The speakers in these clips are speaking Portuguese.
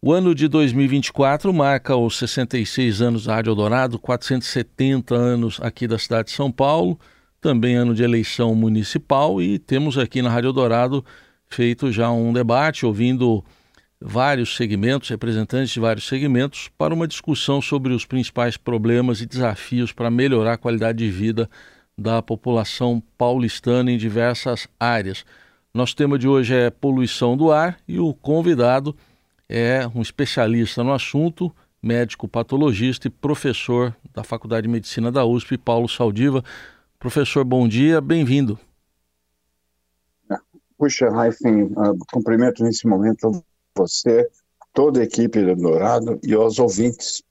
O ano de 2024 marca os 66 anos da Rádio Eldorado, 470 anos aqui da cidade de São Paulo, também ano de eleição municipal e temos aqui na Rádio Eldorado feito já um debate, ouvindo vários segmentos, representantes de vários segmentos, para uma discussão sobre os principais problemas e desafios para melhorar a qualidade de vida da população paulistana em diversas áreas. Nosso tema de hoje é poluição do ar e o convidado é um especialista no assunto, médico patologista e professor da Faculdade de Medicina da USP, Paulo Saldiva. Professor, bom dia, bem-vindo. Puxa, Raifin, uh, cumprimento nesse momento você, toda a equipe do Dourado e aos ouvintes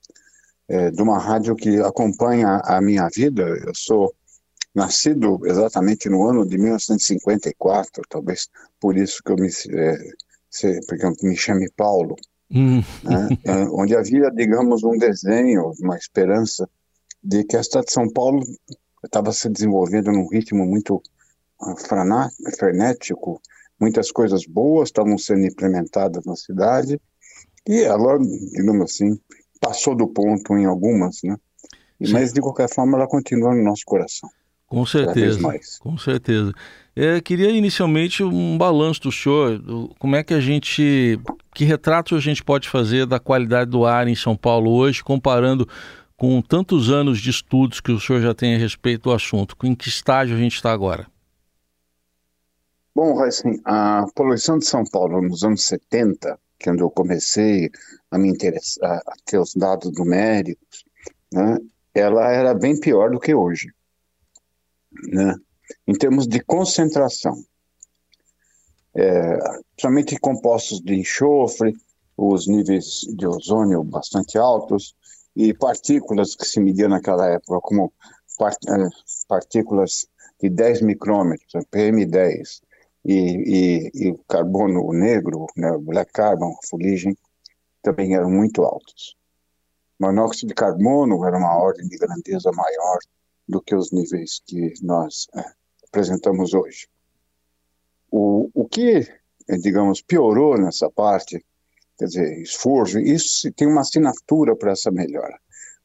é, de uma rádio que acompanha a minha vida. Eu sou nascido exatamente no ano de 1954, talvez por isso que eu me é, porque eu me chame Paulo, hum. né, é, onde havia, digamos, um desenho, uma esperança de que a cidade de São Paulo estava se desenvolvendo num ritmo muito ah, frenético, muitas coisas boas estavam sendo implementadas na cidade, e ela, digamos assim, passou do ponto em algumas, né? Mas, de qualquer forma, ela continua no nosso coração. Com certeza, com certeza. É, queria inicialmente um balanço do senhor, do, como é que a gente, que retrato a gente pode fazer da qualidade do ar em São Paulo hoje, comparando com tantos anos de estudos que o senhor já tem a respeito do assunto, em que estágio a gente está agora? Bom, assim, a poluição de São Paulo nos anos 70, que é onde eu comecei a me interessar, a ter os dados numéricos, né, ela era bem pior do que hoje, né? em termos de concentração. É, principalmente compostos de enxofre, os níveis de ozônio bastante altos e partículas que se mediam naquela época como part, é, partículas de 10 micrômetros, PM10, e, e, e carbono negro, né, black carbon, fuligem, também eram muito altos. Monóxido de carbono era uma ordem de grandeza maior do que os níveis que nós é, apresentamos hoje. O, o que, digamos, piorou nessa parte, quer dizer, esforço, isso tem uma assinatura para essa melhora.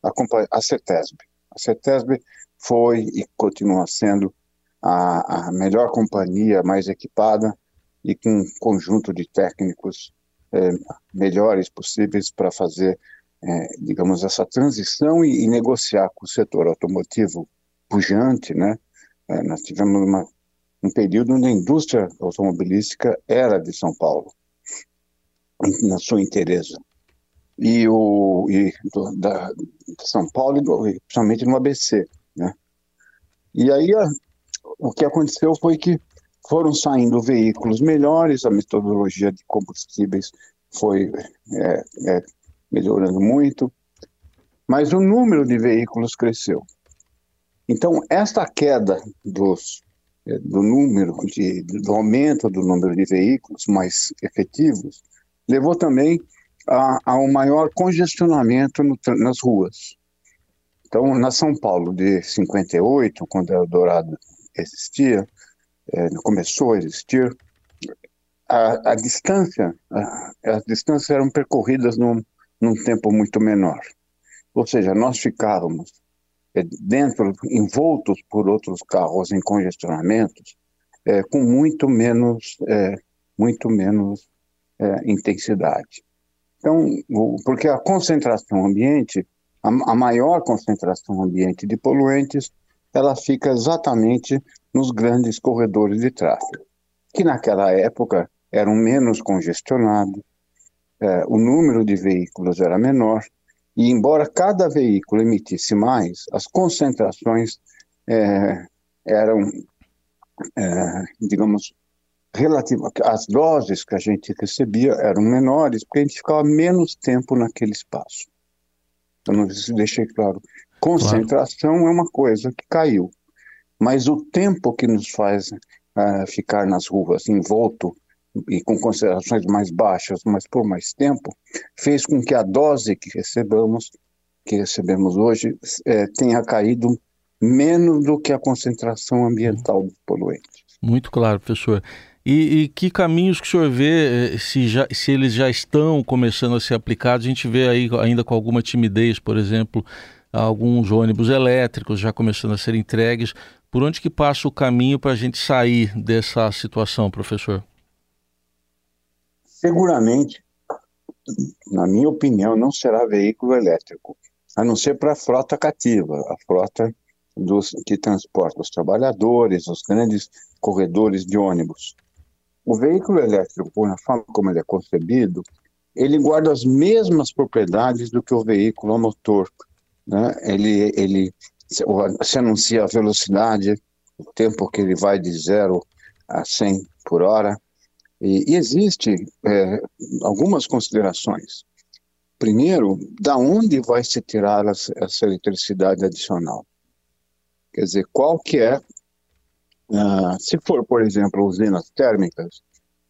A, a CETESB. A CETESB foi e continua sendo a, a melhor companhia, mais equipada e com um conjunto de técnicos é, melhores possíveis para fazer, é, digamos, essa transição e, e, negociar com o setor automotivo pujante, né? É, nós tivemos uma, um período onde a indústria automobilística era de São Paulo, na sua inteireza. E, o, e do, da, São Paulo, principalmente no ABC. Né? E aí a, o que aconteceu foi que foram saindo veículos melhores, a metodologia de combustíveis foi é, é, melhorando muito, mas o número de veículos cresceu. Então, esta queda dos, eh, do número, de, do aumento do número de veículos mais efetivos, levou também a, a um maior congestionamento no, nas ruas. Então, na São Paulo de 58, quando a Eldorado existia, é, começou a existir, a, a distância, a, as distâncias eram percorridas num, num tempo muito menor. Ou seja, nós ficávamos dentro, envoltos por outros carros em congestionamentos, é, com muito menos, é, muito menos é, intensidade. Então, porque a concentração ambiente, a, a maior concentração ambiente de poluentes, ela fica exatamente nos grandes corredores de tráfego, que naquela época eram menos congestionados, é, o número de veículos era menor, e embora cada veículo emitisse mais, as concentrações é, eram, é, digamos, relativas. As doses que a gente recebia eram menores, porque a gente ficava menos tempo naquele espaço. Então, não deixei claro. Concentração claro. é uma coisa que caiu, mas o tempo que nos faz uh, ficar nas ruas envolto e com concentrações mais baixas, mas por mais tempo, fez com que a dose que recebemos, que recebemos hoje, é, tenha caído menos do que a concentração ambiental dos poluentes. Muito claro, professor. E, e, que caminhos que o senhor vê, eh, se, já, se eles já estão começando a ser aplicados? A gente vê aí ainda com alguma timidez, por exemplo, alguns ônibus elétricos já começando a ser entregues. Por onde que passa o caminho para a gente sair dessa situação, professor? Seguramente, na minha opinião, não será veículo elétrico, a não ser para a frota cativa, a frota dos, que transporta os trabalhadores, os grandes corredores de ônibus. O veículo elétrico, por a forma como ele é concebido, ele guarda as mesmas propriedades do que o veículo a motor. Né? Ele, ele se anuncia a velocidade, o tempo que ele vai de 0 a 100 por hora. E, e existe é, algumas considerações. Primeiro, da onde vai se tirar essa eletricidade adicional? Quer dizer, qual que é Uh, se for, por exemplo, usinas térmicas,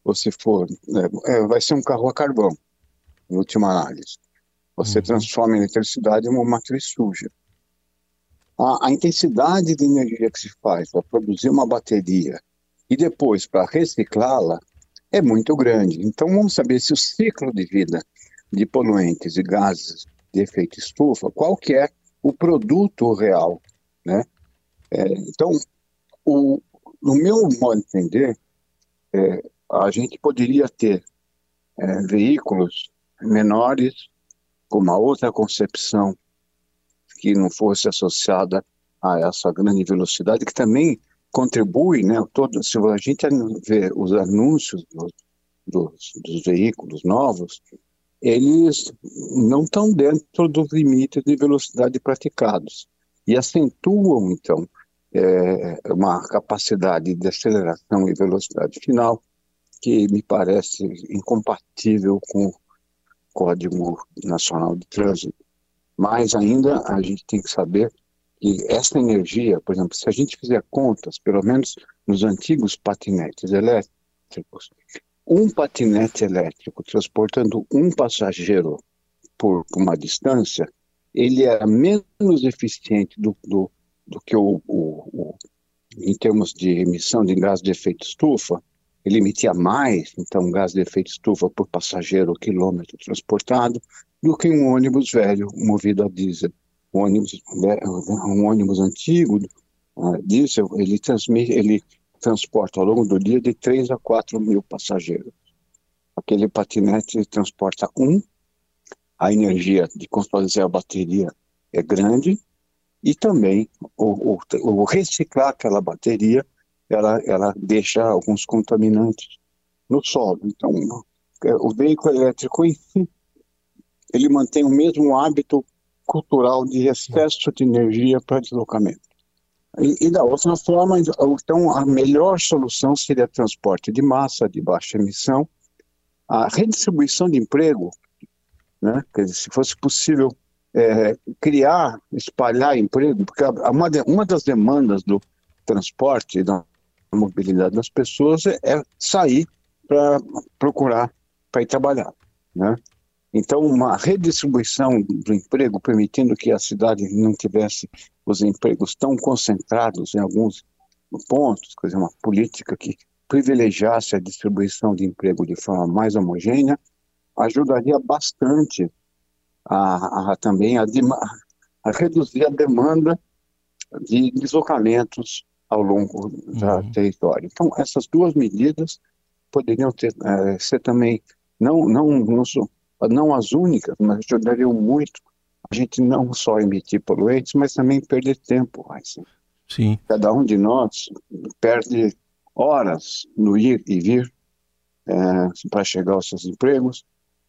ou se for, é, é, vai ser um carro a carvão, em última análise. Você uhum. transforma a eletricidade em uma matriz suja. A, a intensidade de energia que se faz para produzir uma bateria e depois para reciclá-la é muito grande. Então vamos saber se o ciclo de vida de poluentes e gases de efeito estufa, qual que é o produto real, né? É, então, o, no meu modo de entender, é, a gente poderia ter é, veículos menores com uma outra concepção que não fosse associada a essa grande velocidade, que também contribui, né? Todo, se a gente vê os anúncios dos, dos, dos veículos novos, eles não estão dentro dos limites de velocidade praticados e acentuam então é, uma capacidade de aceleração e velocidade final que me parece incompatível com o Código Nacional de Trânsito. Mais ainda, a gente tem que saber que essa energia, por exemplo, se a gente fizer contas, pelo menos nos antigos patinetes elétricos, um patinete elétrico transportando um passageiro por uma distância, ele é menos eficiente do, do do que o, o, o, em termos de emissão de gás de efeito estufa, ele emitia mais, então, gás de efeito estufa por passageiro quilômetro transportado, do que um ônibus velho movido a diesel. Um ônibus, um ônibus antigo, uh, diesel, ele, transmite, ele transporta ao longo do dia de 3 a 4 mil passageiros. Aquele patinete transporta um, a energia de fazer a bateria é grande, e também o, o, o reciclar aquela bateria, ela, ela deixa alguns contaminantes no solo. Então, o veículo elétrico em si, ele mantém o mesmo hábito cultural de excesso de energia para deslocamento. E, e, da outra forma, então a melhor solução seria transporte de massa, de baixa emissão, a redistribuição de emprego, né? Quer dizer, se fosse possível é, criar, espalhar emprego, porque uma, de, uma das demandas do transporte e da mobilidade das pessoas é, é sair para procurar para ir trabalhar, né? Então, uma redistribuição do emprego, permitindo que a cidade não tivesse os empregos tão concentrados em alguns pontos, quer dizer, uma política que privilegiasse a distribuição de emprego de forma mais homogênea, ajudaria bastante a, a também a, a, reduzir a demanda de deslocamentos ao longo do uhum. território. Então, essas duas medidas poderiam ter, é, ser também, não, não, não, não as únicas, mas ajudariam muito a gente não só emitir poluentes, mas também perder tempo. Assim. Sim. Cada um de nós perde horas no ir e vir é, para chegar aos seus empregos,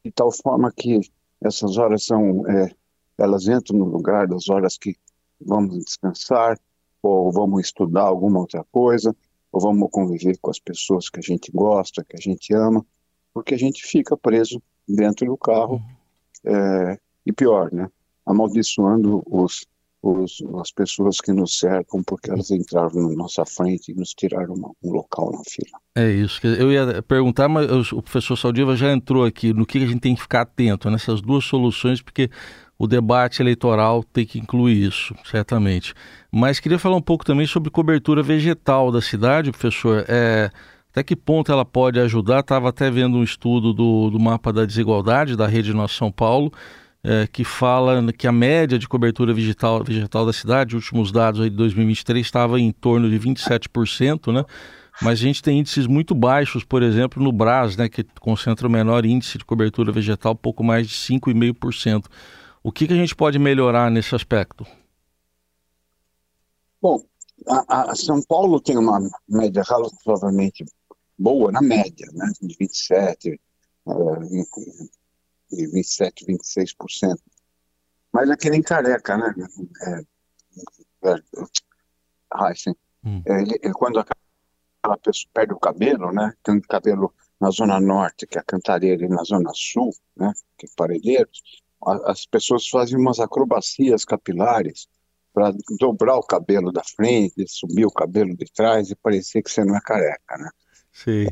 de tal forma que essas horas são, é, elas entram no lugar das horas que vamos descansar, ou vamos estudar alguma outra coisa, ou vamos conviver com as pessoas que a gente gosta, que a gente ama, porque a gente fica preso dentro do carro, é, e pior, né, amaldiçoando os, os, as pessoas que nos cercam porque elas entraram na nossa frente e nos tiraram uma, um local na fila. É isso. Eu ia perguntar, mas o professor Saldiva já entrou aqui no que a gente tem que ficar atento nessas duas soluções, porque o debate eleitoral tem que incluir isso, certamente. Mas queria falar um pouco também sobre cobertura vegetal da cidade, professor. É, Até que ponto ela pode ajudar? Estava até vendo um estudo do, do mapa da desigualdade da Rede Nossa São Paulo, é, que fala que a média de cobertura vegetal, vegetal da cidade, últimos dados aí de 2023, estava em torno de 27%, né? Mas a gente tem índices muito baixos, por exemplo, no Brás, né, que concentra o menor índice de cobertura vegetal, pouco mais de 5,5%. O que, que a gente pode melhorar nesse aspecto? Bom, a, a São Paulo tem uma média razoavelmente boa na média, né, de 27, uh, de 27, 26%. Mas é que nem careca, né? É, é, Heisen, hum. é, ele, quando aquela pessoa perde o cabelo, né? Tem cabelo na zona norte, que é a cantareira, e na zona sul, né? Que é Parelheiros, as pessoas fazem umas acrobacias capilares para dobrar o cabelo da frente, subir o cabelo de trás e parecer que você não é careca, né?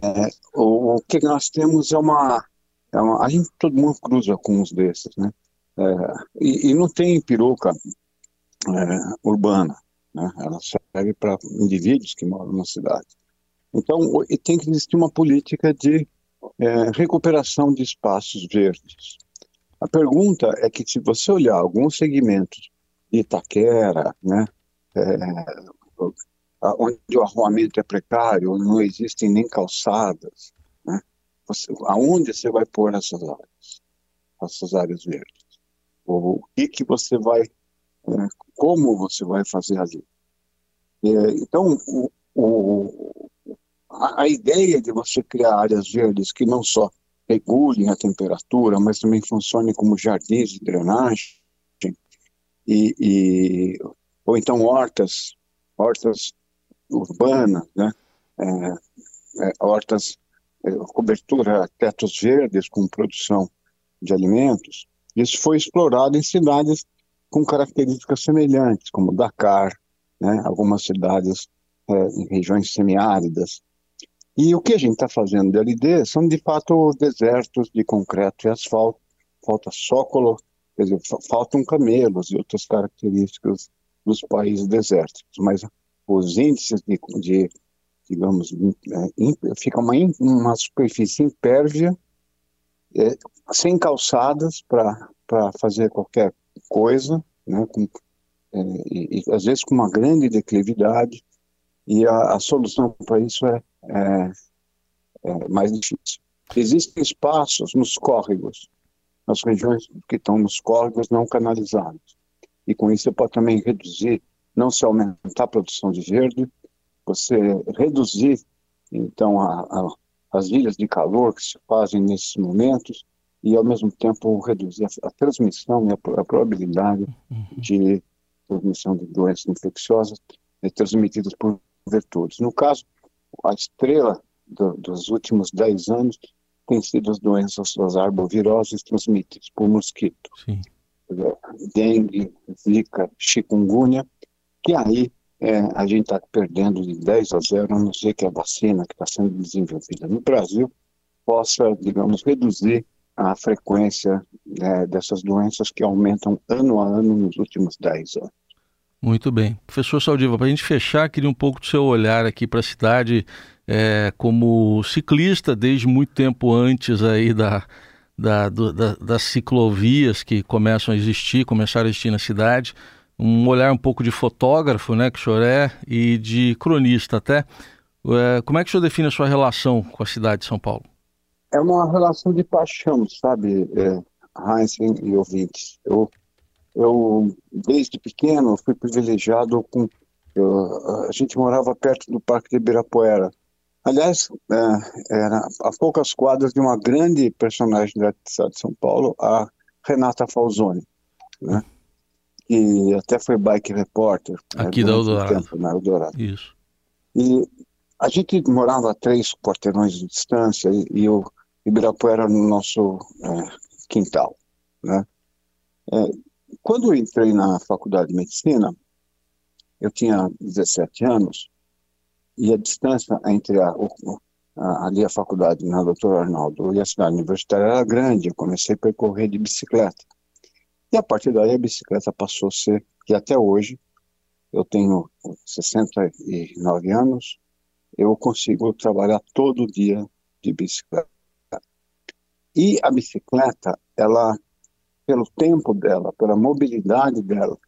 É, o, o, que nós temos é uma, é uma, a gente todo mundo cruza com uns desses, né? É, e, e, não tem peruca é, urbana, né? Ela serve para indivíduos que moram na cidade. Então, e tem que existir uma política de é, recuperação de espaços verdes. A pergunta é que se você olhar alguns segmentos de Itaquera, né, é, onde o arruamento é precário, não existem nem calçadas, né? Você, aonde você vai pôr essas áreas, essas áreas verdes? O, que que você vai, é, como você vai fazer ali? É, então, o, o, a, a ideia de você criar áreas verdes que não só regulem a temperatura, mas também funcionem como jardins de drenagem, e, e ou então hortas, hortas urbanas, né? É, é, hortas, é, cobertura, tetos verdes com produção de alimentos. Isso foi explorado em cidades com características semelhantes, como Dakar, né? algumas cidades é, em regiões semiáridas. E o que a gente está fazendo de LD são, de fato, desertos de concreto e asfalto. Falta só colocar, quer dizer, faltam camelos e outras características dos países desérticos, mas os índices de, de digamos, é, fica uma, uma superfície impérvia, é, sem calçadas para fazer qualquer coisa, né, com, é, e, e, às vezes com uma grande declividade, e a, a solução para isso é, é, é, mais difícil. Existem espaços nos córregos, nas regiões que estão nos córregos não canalizados, e com isso você pode também reduzir não se aumentar a produção de verde, você reduzir, então, a, a, as ilhas de calor que se fazem nesses momentos e, ao mesmo tempo, reduzir a, a transmissão e a, probabilidade uhum. de transmissão de doenças infecciosas eh, transmitidas por virtudes. No caso, a estrela do, dos últimos 10 anos tem sido as doenças das arboviroses transmitidas por mosquito. Sim. Dengue, zika, chikungunya que aí é, a gente está perdendo de 10 a 0, a não ser que a vacina que está sendo desenvolvida no Brasil possa, digamos, reduzir a frequência é, dessas doenças que aumentam ano a ano nos últimos 10 anos. Muito bem. Professor Saldiva, para a gente fechar, queria um pouco do seu olhar aqui para a cidade é, como ciclista, desde muito tempo antes aí da, da, do, da, das ciclovias que começam a existir, começaram a existir na cidade um olhar um pouco de fotógrafo, né, que o senhor é, e de cronista até. É, como é que o senhor define a sua relação com a cidade de São Paulo? É uma relação de paixão, sabe, é, Heinz e ouvintes. Eu, eu, desde pequeno, fui privilegiado com... Eu, a gente morava perto do Parque de Ibirapuera. Aliás, é, era a poucas quadras de uma grande personagem da cidade de São Paulo, a Renata Falzoni, né? Que até foi bike repórter. Né, Aqui né, da Eldorado. Tempo, na Eldorado. Isso. E a gente morava a três quarteirões de distância e, e o Ibirapuera no nosso é, quintal, né? É, quando eu entrei na faculdade de medicina, eu tinha 17 anos e a distância entre a, a, ali a faculdade na Doutor Arnaldo e a cidade universitária era grande. Eu comecei a percorrer de bicicleta. E a partir daí a bicicleta passou a ser, que até hoje, eu tenho 69 anos, eu consigo trabalhar todo dia de bicicleta. E a bicicleta, ela, pelo tempo dela, pela mobilidade dela,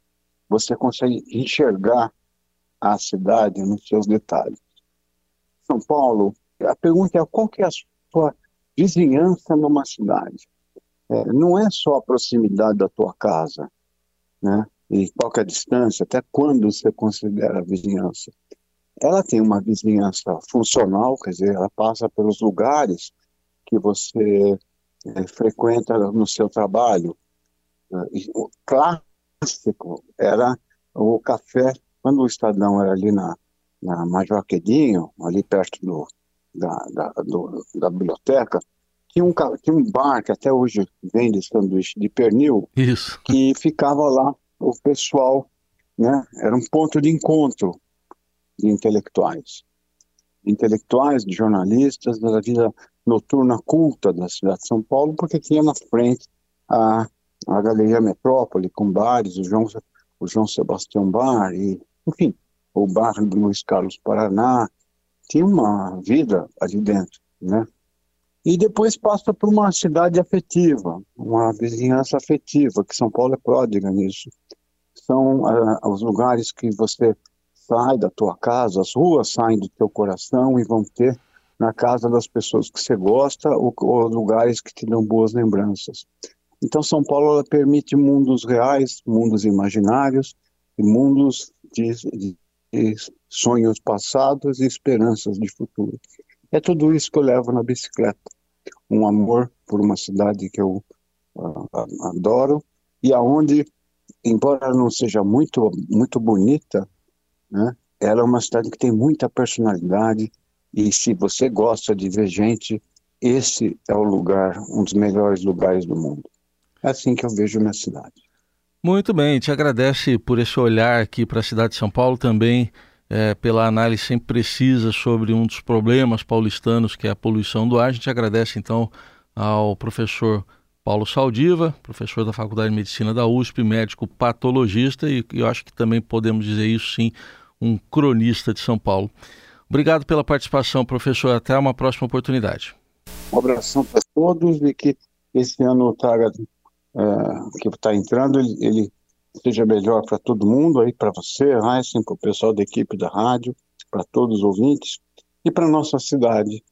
você consegue enxergar a cidade nos seus detalhes. São Paulo, a pergunta é qual que é a sua vizinhança numa cidade? É, não é só a proximidade da tua casa, né? E qual é a distância, até quando você considera a vizinhança? Ela tem uma vizinhança funcional, quer dizer, ela passa pelos lugares que você é, frequenta no seu trabalho. E o clássico era o café, quando o Estadão era ali na, na Major Quedinho, ali perto do, da, da, do, da biblioteca, tinha um, tinha um bar que até hoje vende sanduíche de pernil, Isso. que ficava lá o pessoal, né? Era um ponto de encontro de intelectuais. Intelectuais, de jornalistas, da vida noturna culta da cidade de São Paulo, porque tinha na frente a, a Galeria Metrópole, com bares, o João, o João Sebastião Bar, e, enfim, o bar do Luiz Carlos Paraná. Tinha uma vida ali dentro, né? E depois passa por uma cidade afetiva, uma vizinhança afetiva, que São Paulo é pródiga nisso. São uh, os lugares que você sai da tua casa, as ruas saem do teu coração e vão ter na casa das pessoas que você gosta ou, ou lugares que te dão boas lembranças. Então São Paulo permite mundos reais, mundos imaginários e mundos de, de, de sonhos passados e esperanças de futuro. É tudo isso que eu levo na bicicleta. Um amor por uma cidade que eu uh, adoro e aonde, embora não seja muito muito bonita, né, ela é uma cidade que tem muita personalidade e se você gosta de ver gente, esse é o lugar, um dos melhores lugares do mundo. É assim que eu vejo minha cidade. Muito bem, te agradece por esse olhar aqui para a cidade de São Paulo também é, pela análise sempre precisa sobre um dos problemas paulistanos, que é a poluição do ar. A gente agradece então ao professor Paulo Saldiva, professor da Faculdade de Medicina da USP, médico patologista e eu acho que também podemos dizer isso sim, um cronista de São Paulo. Obrigado pela participação, professor. Até uma próxima oportunidade. Um abração para todos e que esse ano traga, é, que está entrando, ele, ele seja melhor para todo mundo, aí para você, Heisen, para o pessoal da equipe da rádio, para todos os ouvintes e para nossa cidade,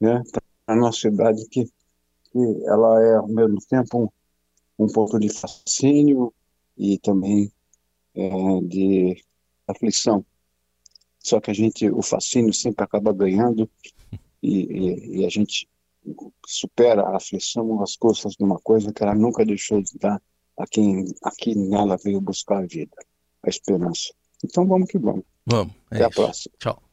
né? Para nossa cidade que, que ela é ao mesmo tempo um, um ponto de fascínio e também é, de aflição. Só que a gente, o fascínio sempre acaba ganhando e, e, e a gente supera a aflição às custas de uma coisa que ela nunca deixou de dar a quem aqui nela veio buscar a vida, a esperança. Então vamos que vamos. Vamos. É Até isso. a próxima. Tchau.